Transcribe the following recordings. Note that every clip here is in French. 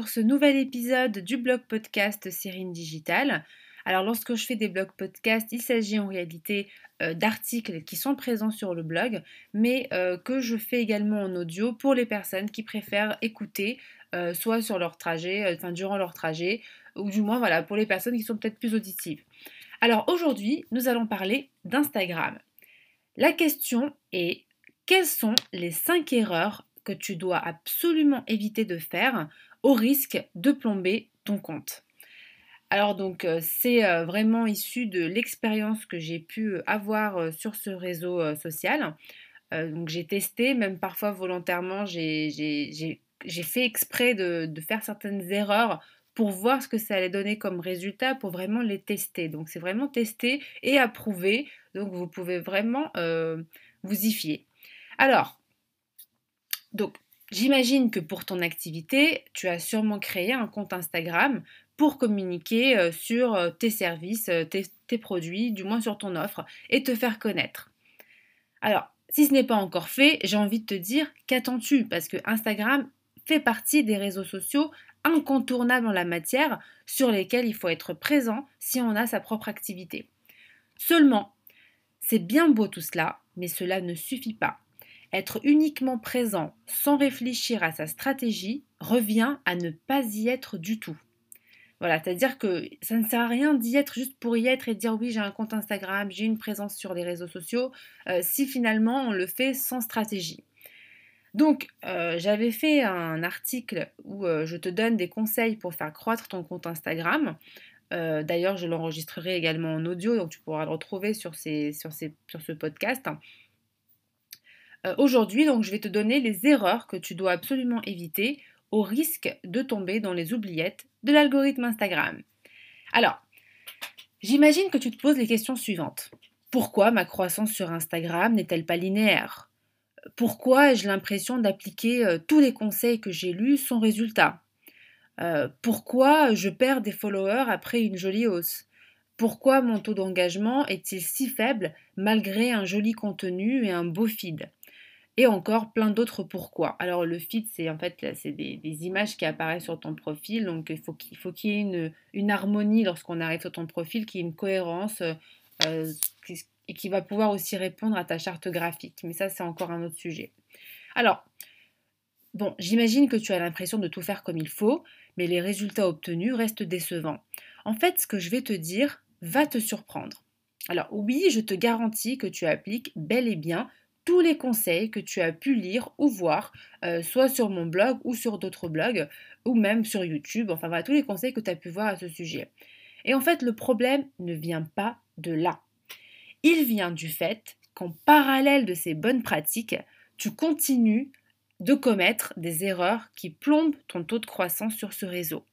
Sur ce nouvel épisode du blog podcast Cyrine Digital. Alors lorsque je fais des blogs podcasts, il s'agit en réalité euh, d'articles qui sont présents sur le blog, mais euh, que je fais également en audio pour les personnes qui préfèrent écouter euh, soit sur leur trajet, enfin durant leur trajet, ou du moins voilà pour les personnes qui sont peut-être plus auditives. Alors aujourd'hui, nous allons parler d'Instagram. La question est quelles sont les 5 erreurs que tu dois absolument éviter de faire au risque de plomber ton compte alors donc euh, c'est euh, vraiment issu de l'expérience que j'ai pu euh, avoir sur ce réseau social. donc j'ai testé, même parfois volontairement, j'ai fait exprès de, de, faire certaines erreurs pour voir ce que ça allait donner comme résultat, pour vraiment les tester. Donc c'est vraiment tester et approuver. Donc vous pouvez vraiment vous y fier. Alors, donc j'imagine que pour ton activité, tu as sûrement créé un compte Instagram pour communiquer euh, sur euh, tes services, euh, tes, produits, du moins sur ton offre, et te faire connaître. Alors, si ce n'est pas encore fait, j'ai envie de te dire qu'attends-tu? Parce que Instagram fait partie des réseaux sociaux incontournables en la matière sur lesquels il faut être présent si on a sa propre activité. Seulement, c'est bien beau tout cela, mais cela ne suffit pas. Être uniquement présent sans réfléchir à sa stratégie revient à ne pas y être du tout. Voilà, c'est-à-dire que ça ne sert à rien d'y être juste pour y être et dire oui, j'ai un compte Instagram, j'ai une présence sur les réseaux sociaux, euh, si finalement on le fait sans stratégie. Donc, euh, j'avais fait un article où euh, je te donne des conseils pour faire croître ton compte Instagram. D'ailleurs, je l'enregistrerai également en audio, donc tu pourras le retrouver sur, ce podcast. Aujourd'hui, donc, je vais te donner les erreurs que tu dois absolument éviter au risque de tomber dans les oubliettes de l'algorithme Instagram. Alors, j'imagine que tu te poses les questions suivantes. Pourquoi ma croissance sur Instagram n'est-elle pas linéaire? Pourquoi ai-je l'impression d'appliquer euh, tous les conseils que j'ai lus sans résultat? Euh, Pourquoi je perds des followers après une jolie hausse? Pourquoi mon taux d'engagement est-il si faible malgré un joli contenu et un beau feed? Et encore plein d'autres pourquoi. Alors le feed, c'est en fait c'est des, images qui apparaissent sur ton profil, donc il faut qu'il y ait une, une harmonie lorsqu'on arrive sur ton profil, qu'il y ait une cohérence euh, et qui va pouvoir aussi répondre à ta charte graphique. Mais ça, c'est encore un autre sujet. Alors, bon, j'imagine que tu as l'impression de tout faire comme il faut, mais les résultats obtenus restent décevants. En fait, ce que je vais te dire va te surprendre. Alors oui, je te garantis que tu appliques bel et bien tous les conseils que tu as pu lire ou voir, euh, soit sur mon blog ou sur d'autres blogs, ou même sur YouTube, enfin voilà, tous les conseils que tu as pu voir à ce sujet. Et en fait, le problème ne vient pas de là. Il vient du fait qu'en parallèle de ces bonnes pratiques, tu continues de commettre des erreurs qui plombent ton taux de croissance sur ce réseau.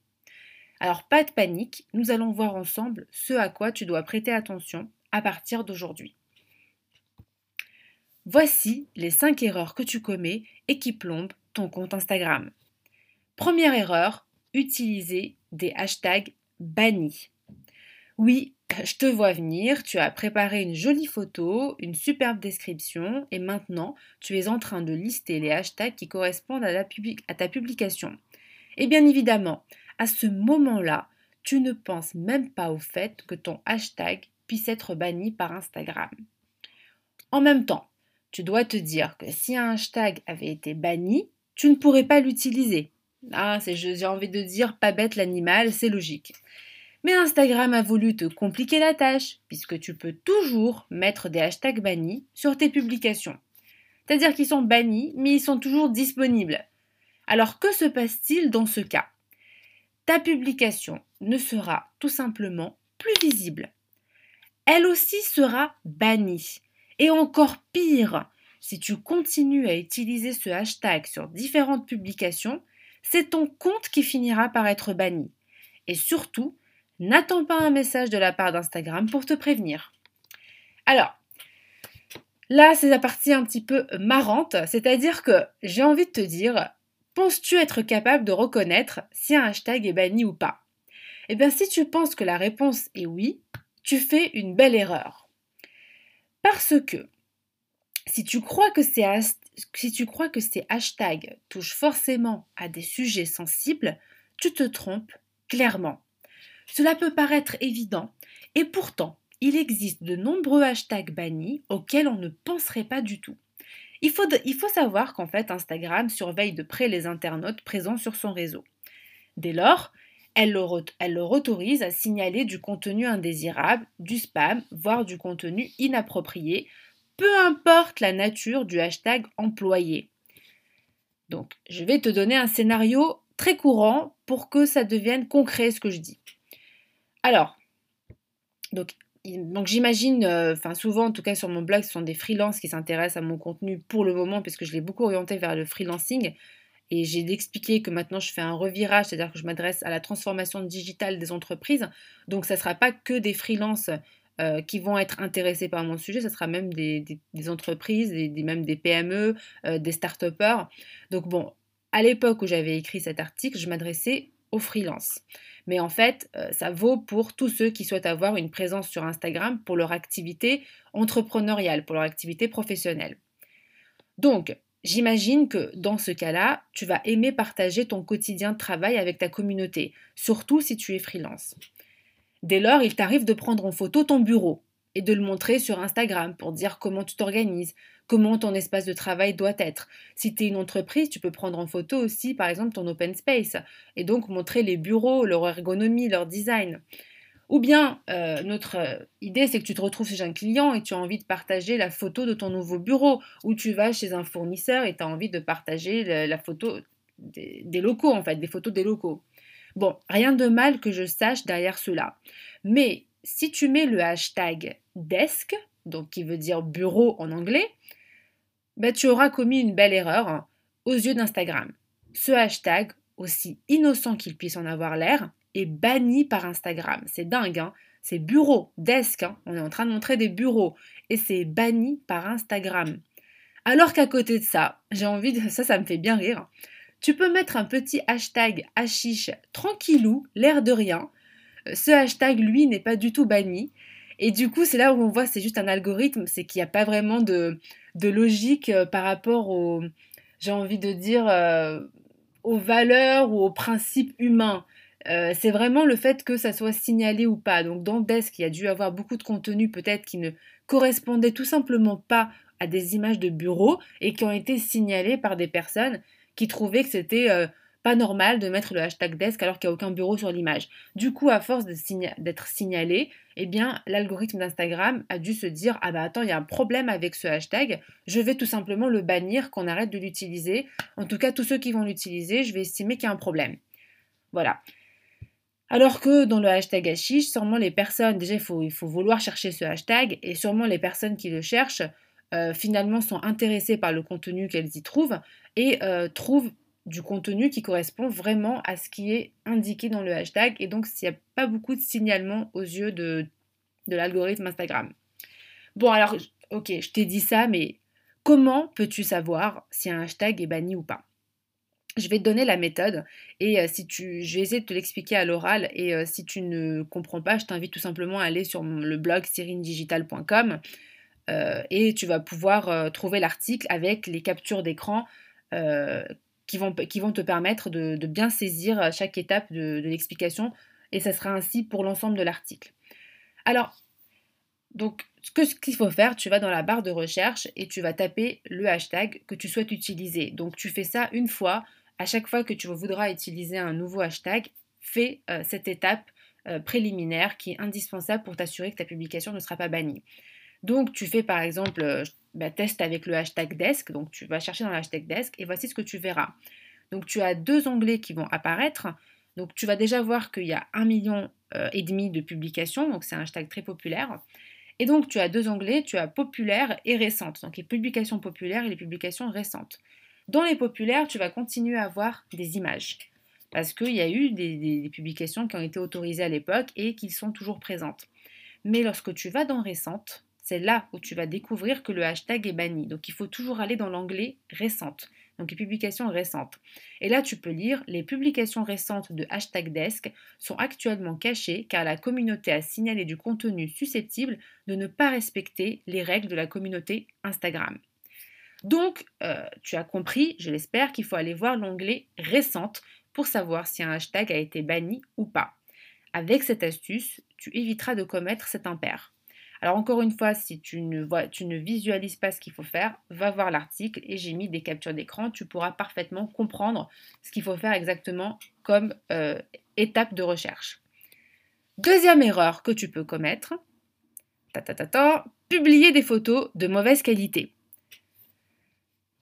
Alors pas de panique, nous allons voir ensemble ce à quoi tu dois prêter attention à partir d'aujourd'hui. Voici les 5 erreurs que tu commets et qui plombent ton compte Instagram. Première erreur, utiliser des hashtags bannis. Oui, je te vois venir, tu as préparé une jolie photo, une superbe description et maintenant tu es en train de lister les hashtags qui correspondent à, à ta publication. Et bien évidemment, à ce moment-là, tu ne penses même pas au fait que ton hashtag puisse être banni par Instagram. En même temps, tu dois te dire que si un hashtag avait été banni, tu ne pourrais pas l'utiliser. Ah, j'ai envie de dire pas bête l'animal, c'est logique. Mais Instagram a voulu te compliquer la tâche, puisque tu peux toujours mettre des hashtags bannis sur tes publications. C'est-à-dire qu'ils sont bannis, mais ils sont toujours disponibles. Alors que se passe-t-il dans ce cas? Ta publication ne sera tout simplement plus visible. Elle aussi sera bannie. Et encore pire, si tu continues à utiliser ce hashtag sur différentes publications, c'est ton compte qui finira par être banni. Et surtout, n'attends pas un message de la part d'Instagram pour te prévenir. Alors, là, c'est la partie un petit peu marrante, c'est-à-dire que j'ai envie de te dire, penses-tu être capable de reconnaître si un hashtag est banni ou pas? Eh bien, si tu penses que la réponse est oui, tu fais une belle erreur. Parce que si tu crois que ces, hashtags touchent forcément à des sujets sensibles, tu te trompes clairement. Cela peut paraître évident, et pourtant, il existe de nombreux hashtags bannis auxquels on ne penserait pas du tout. Il faut savoir qu'en fait, Instagram surveille de près les internautes présents sur son réseau. Dès lors, elle leur, autorise à signaler du contenu indésirable, du spam, voire du contenu inapproprié, peu importe la nature du hashtag employé. Donc, je vais te donner un scénario très courant pour que ça devienne concret ce que je dis. Alors, donc, donc j'imagine, euh, enfin souvent en tout cas sur mon blog, ce sont des freelances qui s'intéressent à mon contenu pour le moment, puisque je l'ai beaucoup orienté vers le freelancing. Et j'ai expliqué que maintenant je fais un revirage, c'est-à-dire que je m'adresse à la transformation digitale des entreprises. Donc ça ne sera pas que des freelances euh, qui vont être intéressés par mon sujet, ce sera même des, entreprises, des, même des PME, euh, des start-upers. Donc bon, à l'époque où j'avais écrit cet article, je m'adressais aux freelances. Mais en fait, euh, ça vaut pour tous ceux qui souhaitent avoir une présence sur Instagram pour leur activité entrepreneuriale, pour leur activité professionnelle. Donc, j'imagine que dans ce cas-là, tu vas aimer partager ton quotidien de travail avec ta communauté, surtout si tu es freelance. Dès lors, il t'arrive de prendre en photo ton bureau et de le montrer sur Instagram pour dire comment tu t'organises, comment ton espace de travail doit être. Si tu es une entreprise, tu peux prendre en photo aussi, par exemple, ton open space et donc montrer les bureaux, leur ergonomie, leur design. Ou bien, euh, notre euh, idée, c'est que tu te retrouves chez un client et tu as envie de partager la photo de ton nouveau bureau, ou tu vas chez un fournisseur et tu as envie de partager la, photo des, locaux, en fait, des photos des locaux. Bon, rien de mal que je sache derrière cela. Mais si tu mets le hashtag desk, donc qui veut dire bureau en anglais, bah, tu auras commis une belle erreur hein, aux yeux d'Instagram. Ce hashtag, aussi innocent qu'il puisse en avoir l'air, est banni par Instagram. C'est dingue, hein c'est bureau, desk, hein. on est en train de montrer des bureaux, et c'est banni par Instagram. Alors qu'à côté de ça, j'ai envie de... Ça, ça me fait bien rire. Tu peux mettre un petit hashtag hashish tranquillou, l'air de rien. Euh, ce hashtag, lui, n'est pas du tout banni. Et du coup, c'est là où on voit, c'est juste un algorithme, c'est qu'il n'y a pas vraiment de, de logique euh, par rapport aux, j'ai envie de dire, euh, aux valeurs ou aux principes humains. Euh, c'est vraiment le fait que ça soit signalé ou pas. Donc dans Desk, il y a dû avoir beaucoup de contenu peut-être qui ne correspondait tout simplement pas à des images de bureau et qui ont été signalés par des personnes qui trouvaient que c'était pas normal de mettre le hashtag desk alors qu'il n'y a aucun bureau sur l'image. Du coup, à force d'être signalé, eh bien, l'algorithme d'Instagram a dû se dire Ah bah attends, il y a un problème avec ce hashtag, je vais tout simplement le bannir, qu'on arrête de l'utiliser. En tout cas, tous ceux qui vont l'utiliser, je vais estimer qu'il y a un problème. Voilà. Alors que dans le hashtag hashish, sûrement les personnes, déjà il faut, vouloir chercher ce hashtag, et sûrement les personnes qui le cherchent, euh, finalement sont intéressées par le contenu qu'elles y trouvent et euh, trouvent du contenu qui correspond vraiment à ce qui est indiqué dans le hashtag et donc s'il n'y a pas beaucoup de signalement aux yeux de l'algorithme Instagram. Bon alors, ok, je t'ai dit ça, mais comment peux-tu savoir si un hashtag est banni ou pas? Je vais te donner la méthode et euh, si tu, je vais essayer de te l'expliquer à l'oral et euh, si tu ne comprends pas, je t'invite tout simplement à aller sur le blog sirindigital.com euh, et tu vas pouvoir trouver l'article avec les captures d'écran qui vont, qui vont te permettre de, bien saisir chaque étape de, l'explication et ça sera ainsi pour l'ensemble de l'article. Alors, donc, ce qu'il faut faire, tu vas dans la barre de recherche et tu vas taper le hashtag que tu souhaites utiliser. Donc, tu fais ça une fois. À chaque fois que tu voudras utiliser un nouveau hashtag, fais euh, cette étape euh, préliminaire qui est indispensable pour t'assurer que ta publication ne sera pas bannie. Donc, tu fais par exemple, euh, bah, test avec le hashtag desk. Donc, tu vas chercher dans le hashtag desk et voici ce que tu verras. Donc, tu as deux onglets qui vont apparaître. Donc, tu vas déjà voir qu'il y a un million euh, et demi de publications. Donc, c'est un hashtag très populaire. Et donc, tu as deux onglets. Tu as populaire et récente. Donc, les publications populaires et les publications récentes. Dans les populaires, tu vas continuer à avoir des images. Parce qu'il y a eu des publications qui ont été autorisées à l'époque et qui sont toujours présentes. Mais lorsque tu vas dans récente, c'est là où tu vas découvrir que le hashtag est banni. Donc il faut toujours aller dans l'onglet récente, donc les publications récentes. Et là, tu peux lire les publications récentes de hashtag desk sont actuellement cachées car la communauté a signalé du contenu susceptible de ne pas respecter les règles de la communauté Instagram. Donc, euh, tu as compris, je l'espère, qu'il faut aller voir l'onglet Récente pour savoir si un hashtag a été banni ou pas. Avec cette astuce, tu éviteras de commettre cet impair. Alors encore une fois, si tu ne, visualises pas ce qu'il faut faire, va voir l'article et j'ai mis des captures d'écran. Tu pourras parfaitement comprendre ce qu'il faut faire exactement comme euh, étape de recherche. Deuxième erreur que tu peux commettre, ta, publier des photos de mauvaise qualité.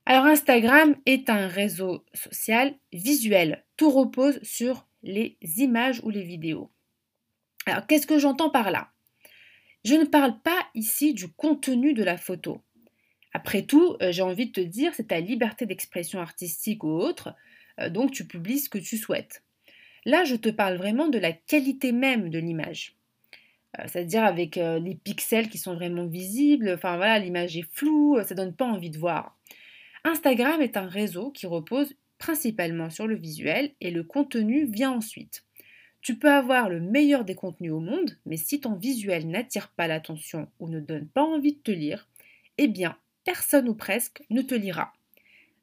Alors Instagram est un réseau social visuel. Tout repose sur les images ou les vidéos. Alors qu'est-ce que j'entends par là? Je ne parle pas ici du contenu de la photo. Après tout, euh, j'ai envie de te dire, c'est ta liberté d'expression artistique ou autre, euh, donc tu publies ce que tu souhaites. Là, je te parle vraiment de la qualité même de l'image. Euh, c'est-à-dire avec les pixels qui sont vraiment visibles, enfin voilà, l'image est floue, ça donne pas envie de voir. Instagram est un réseau qui repose principalement sur le visuel et le contenu vient ensuite. Tu peux avoir le meilleur des contenus au monde, mais si ton visuel n'attire pas l'attention ou ne donne pas envie de te lire, eh bien, personne ou presque ne te lira.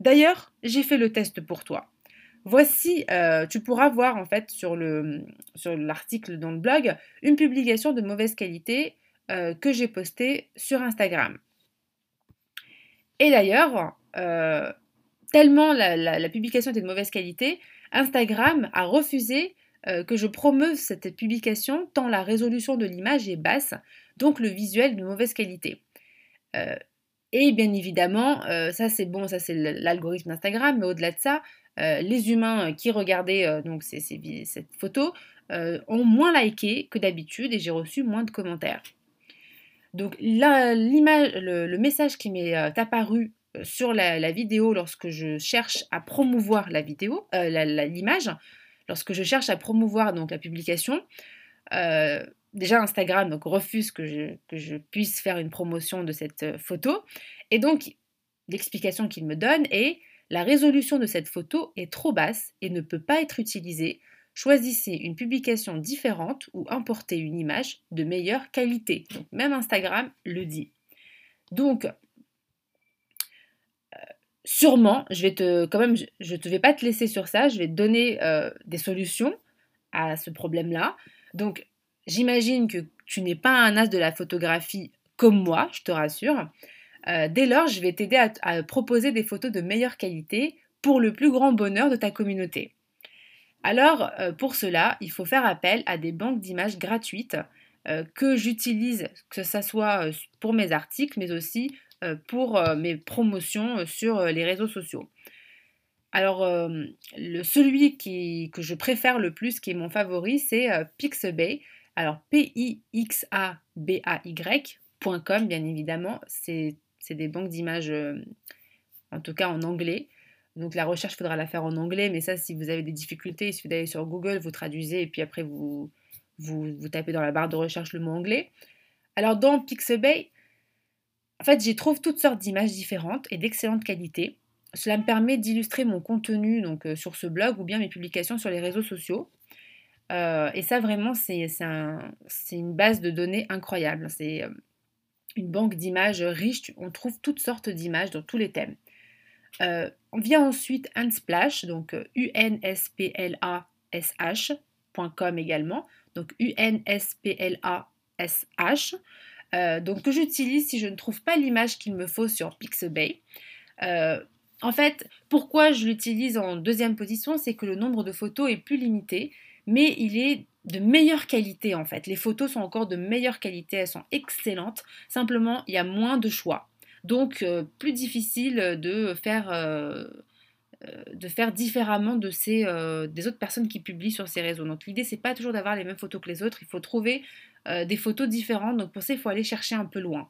D'ailleurs, j'ai fait le test pour toi. Voici, euh, tu pourras voir en fait sur, le, sur l'article dans le blog une publication de mauvaise qualité euh, que j'ai postée sur Instagram. Et d'ailleurs, euh, tellement la, publication était de mauvaise qualité, Instagram a refusé euh, que je promeuve cette publication tant la résolution de l'image est basse, donc le visuel de mauvaise qualité. Euh, et bien évidemment, ça c'est bon, ça c'est l'algorithme d'Instagram, mais au-delà de ça, les humains qui regardaient donc cette photo ont moins liké que d'habitude et j'ai reçu moins de commentaires. Donc l'image, le, message qui m'est apparu sur la, vidéo lorsque je cherche à promouvoir la vidéo, euh, l'image, lorsque je cherche à promouvoir donc la publication, euh, déjà Instagram refuse que je, puisse faire une promotion de cette euh, photo. Et donc, l'explication qu'il me donne est la résolution de cette photo est trop basse et ne peut pas être utilisée. Choisissez une publication différente ou importez une image de meilleure qualité. Donc, même Instagram le dit. Donc, sûrement, je vais te, ne vais pas te laisser sur ça, je vais te donner euh, des solutions à ce problème-là. Donc, j'imagine que tu n'es pas un as de la photographie comme moi, je te rassure. Euh, dès lors, je vais t'aider à, proposer des photos de meilleure qualité pour le plus grand bonheur de ta communauté. Alors, euh, pour cela, il faut faire appel à des banques d'images gratuites que j'utilise, que ce soit pour mes articles, mais aussi euh, pour euh, mes promotions euh, sur les réseaux sociaux. Alors, celui que je préfère le plus, qui est mon favori, c'est Pixabay. Alors, P-I-X-A-B-A-Y.com, bien évidemment. C'est des banques d'images, en tout cas en anglais. Donc, la recherche, faudra la faire en anglais. Mais ça, si vous avez des difficultés, il suffit d'aller sur Google, vous traduisez et puis après, vous tapez dans la barre de recherche le mot anglais. Alors, dans Pixabay, en fait, j'y trouve toutes sortes d'images différentes et d'excellente qualité. Cela me permet d'illustrer mon contenu donc, euh, sur ce blog ou bien mes publications sur les réseaux sociaux. Euh, et ça, vraiment, c'est une base de données incroyable. C'est euh, une banque d'images riche. On trouve toutes sortes d'images dans tous les thèmes. On vient ensuite Unsplash, donc unsplash.com également. Donc unsplash. Euh, donc que j'utilise si je ne trouve pas l'image qu'il me faut sur Pixabay. Euh, en fait, pourquoi je l'utilise en deuxième position, c'est que le nombre de photos est plus limité, mais il est de meilleure qualité en fait. Les photos sont encore de meilleure qualité, elles sont excellentes. Simplement, il y a moins de choix. Donc, euh, plus difficile de faire, de faire différemment de ces, des autres personnes qui publient sur ces réseaux. Donc, l'idée, c'est pas toujours d'avoir les mêmes photos que les autres. Il faut trouver euh, des photos différentes. Donc pour ça, il faut aller chercher un peu loin.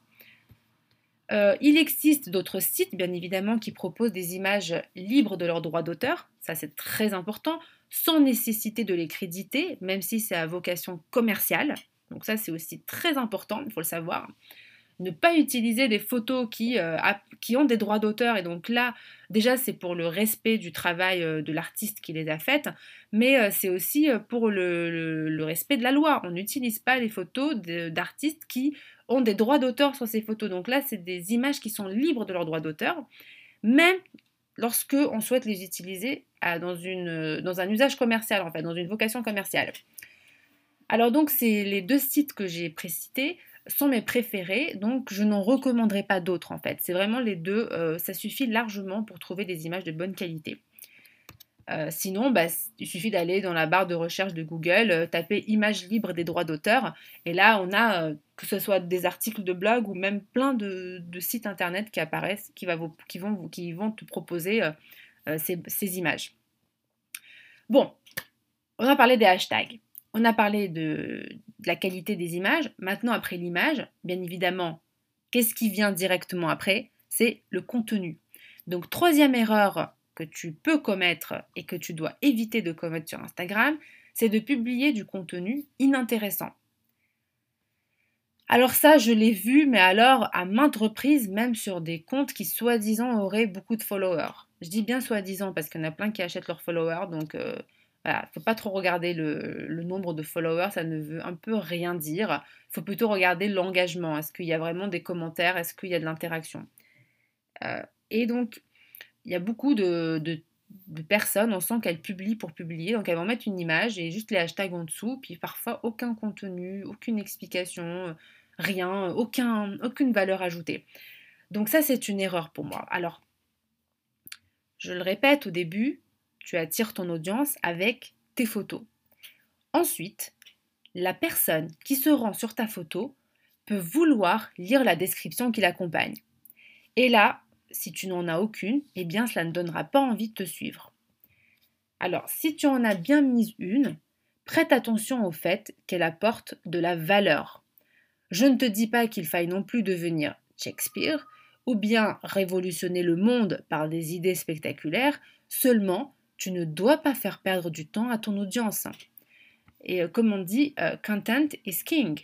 Euh, il existe d'autres sites, bien évidemment, qui proposent des images libres de leurs droits d'auteur. Ça, c'est très important, sans nécessité de les créditer, même si c'est à vocation commerciale. Donc ça, c'est aussi très important, il faut le savoir. Ne pas utiliser des photos qui, euh, qui ont des droits d'auteur. Et donc là, déjà, c'est pour le respect du travail euh, de l'artiste qui les a faites, mais euh, c'est aussi pour le, respect de la loi. On n'utilise pas les photos d'artistes qui ont des droits d'auteur sur ces photos. Donc là, c'est des images qui sont libres de leurs droits d'auteur, même lorsque on souhaite les utiliser dans, une, dans un usage commercial, en fait, dans une vocation commerciale. Alors donc, c'est les deux sites que j'ai précités sont mes préférés, donc je n'en recommanderai pas d'autres en fait. C'est vraiment les deux, euh, ça suffit largement pour trouver des images de bonne qualité. Euh, sinon, bah, il suffit d'aller dans la barre de recherche de Google, euh, taper images libres des droits d'auteur, et là on a que ce soit des articles de blog ou même plein de, sites internet qui apparaissent, qui, va qui, vont, te proposer ces images. Bon, on a parlé des hashtags. On a parlé de, la qualité des images. Maintenant, après l'image, bien évidemment, qu'est-ce qui vient directement après? C'est le contenu. Donc, troisième erreur que tu peux commettre et que tu dois éviter de commettre sur Instagram, c'est de publier du contenu inintéressant. Alors ça, je l'ai vu, mais alors à maintes reprises, même sur des comptes qui soi-disant auraient beaucoup de followers. Je dis bien soi-disant parce qu'il y en a plein qui achètent leurs followers, donc euh, voilà, faut pas trop regarder le, nombre de followers, ça ne veut un peu rien dire. Faut plutôt regarder l'engagement. Est-ce qu'il y a vraiment des commentaires? Est-ce qu'il y a de l'interaction? Euh, Et donc, il y a beaucoup de, personnes, on sent qu'elles publient pour publier, donc elles vont mettre une image et juste les hashtags en dessous, puis parfois aucun contenu, aucune explication, rien, aucun, aucune valeur ajoutée. Donc ça, c'est une erreur pour moi. Alors, je le répète au début, tu attires ton audience avec tes photos. Ensuite, la personne qui se rend sur ta photo peut vouloir lire la description qui l'accompagne. Et là, si tu n'en as aucune, eh bien cela ne donnera pas envie de te suivre. Alors, si tu en as bien mis une, prête attention au fait qu'elle apporte de la valeur. Je ne te dis pas qu'il faille non plus devenir Shakespeare ou bien révolutionner le monde par des idées spectaculaires, seulement tu ne dois pas faire perdre du temps à ton audience. Et euh, comme on dit, euh, content is king.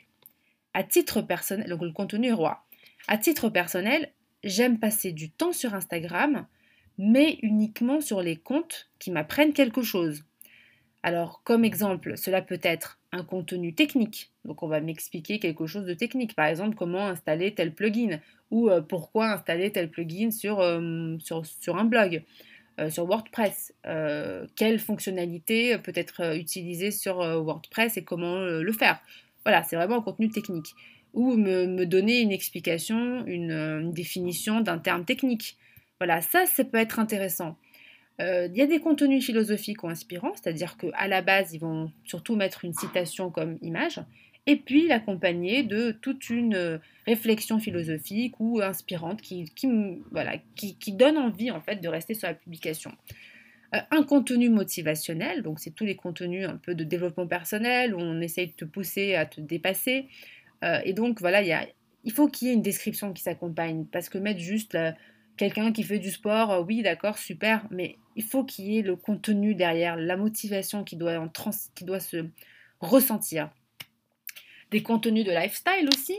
À titre personnel, le contenu est roi. À titre personnel, j'aime passer du temps sur Instagram, mais uniquement sur les comptes qui m'apprennent quelque chose. Alors, comme exemple, cela peut être un contenu technique. Donc, on va m'expliquer quelque chose de technique. Par exemple, comment installer tel plugin ou euh, pourquoi installer tel plugin sur un blog. Euh, sur WordPress. Euh, quelle fonctionnalité peut être euh, utilisée sur WordPress et comment le faire. Voilà, c'est vraiment un contenu technique. Ou me, donner une explication, une, définition d'un terme technique. Voilà, ça, ça peut être intéressant. Il y a des contenus philosophiques ou inspirants, c'est-à-dire qu'à la base, ils vont surtout mettre une citation comme image et puis l'accompagner de toute une euh, réflexion philosophique ou inspirante qui, voilà, qui, donne envie en fait de rester sur la publication. Euh, un contenu motivationnel, donc c'est tous les contenus un peu de développement personnel où on essaye de te pousser à te dépasser. Euh, et donc voilà, y a, il faut qu'il y ait une description qui s'accompagne parce que mettre juste quelqu'un qui fait du sport, oui d'accord, super, mais il faut qu'il y ait le contenu derrière, la motivation qui doit, en qui doit se ressentir des contenus de lifestyle aussi,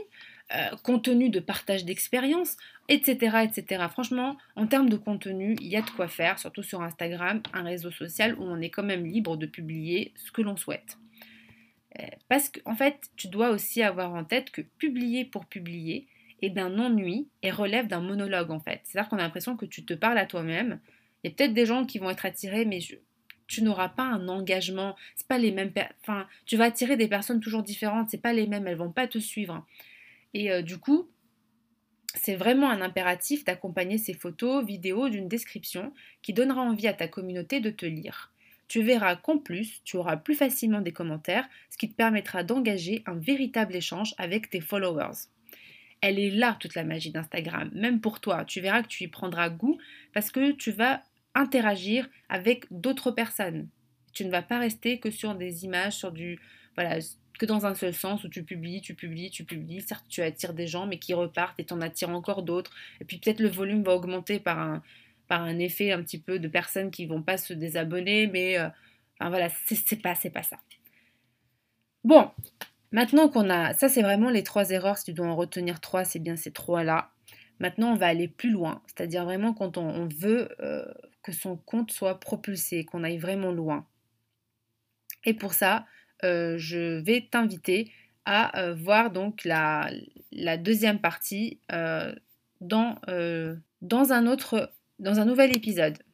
euh, contenus de partage d'expérience, etc., etc. Franchement, en termes de contenu, il y a de quoi faire, surtout sur Instagram, un réseau social où on est quand même libre de publier ce que l'on souhaite. Euh, parce qu'en en fait, tu dois aussi avoir en tête que publier pour publier est d'un ennui et relève d'un monologue en fait. C'est-à-dire qu'on a l'impression que tu te parles à toi-même. Il y a peut-être des gens qui vont être attirés, mais je, tu n'auras pas un engagement. C'est pas les mêmes. Enfin, tu vas attirer des personnes toujours différentes. C'est pas les mêmes. Elles vont pas te suivre. Et euh, du coup, c'est vraiment un impératif d'accompagner ces photos, vidéos d'une description qui donnera envie à ta communauté de te lire. Tu verras qu'en plus, tu auras plus facilement des commentaires, ce qui te permettra d'engager un véritable échange avec tes followers. Elle est là toute la magie d'Instagram, même pour toi. Tu verras que tu y prendras goût parce que tu vas interagir avec d'autres personnes. Tu ne vas pas rester que sur des images, sur du voilà, que dans un seul sens où tu publies, tu publies, tu publies. Certes, tu attires des gens, mais qui repartent et en attires encore d'autres. Et puis peut-être le volume va augmenter par un, par un effet un petit peu de personnes qui vont pas se désabonner, mais euh, enfin voilà, c'est pas, c'est pas ça. Bon, Maintenant qu'on a, ça c'est vraiment les trois erreurs, si tu dois en retenir trois, c'est bien ces trois-là. Maintenant, on va aller plus loin, c'est-à-dire vraiment quand on, veut euh, que son compte soit propulsé, qu'on aille vraiment loin. Et pour ça, euh, je vais t'inviter à euh, voir donc la, deuxième partie dans, dans, un autre, dans un nouvel épisode.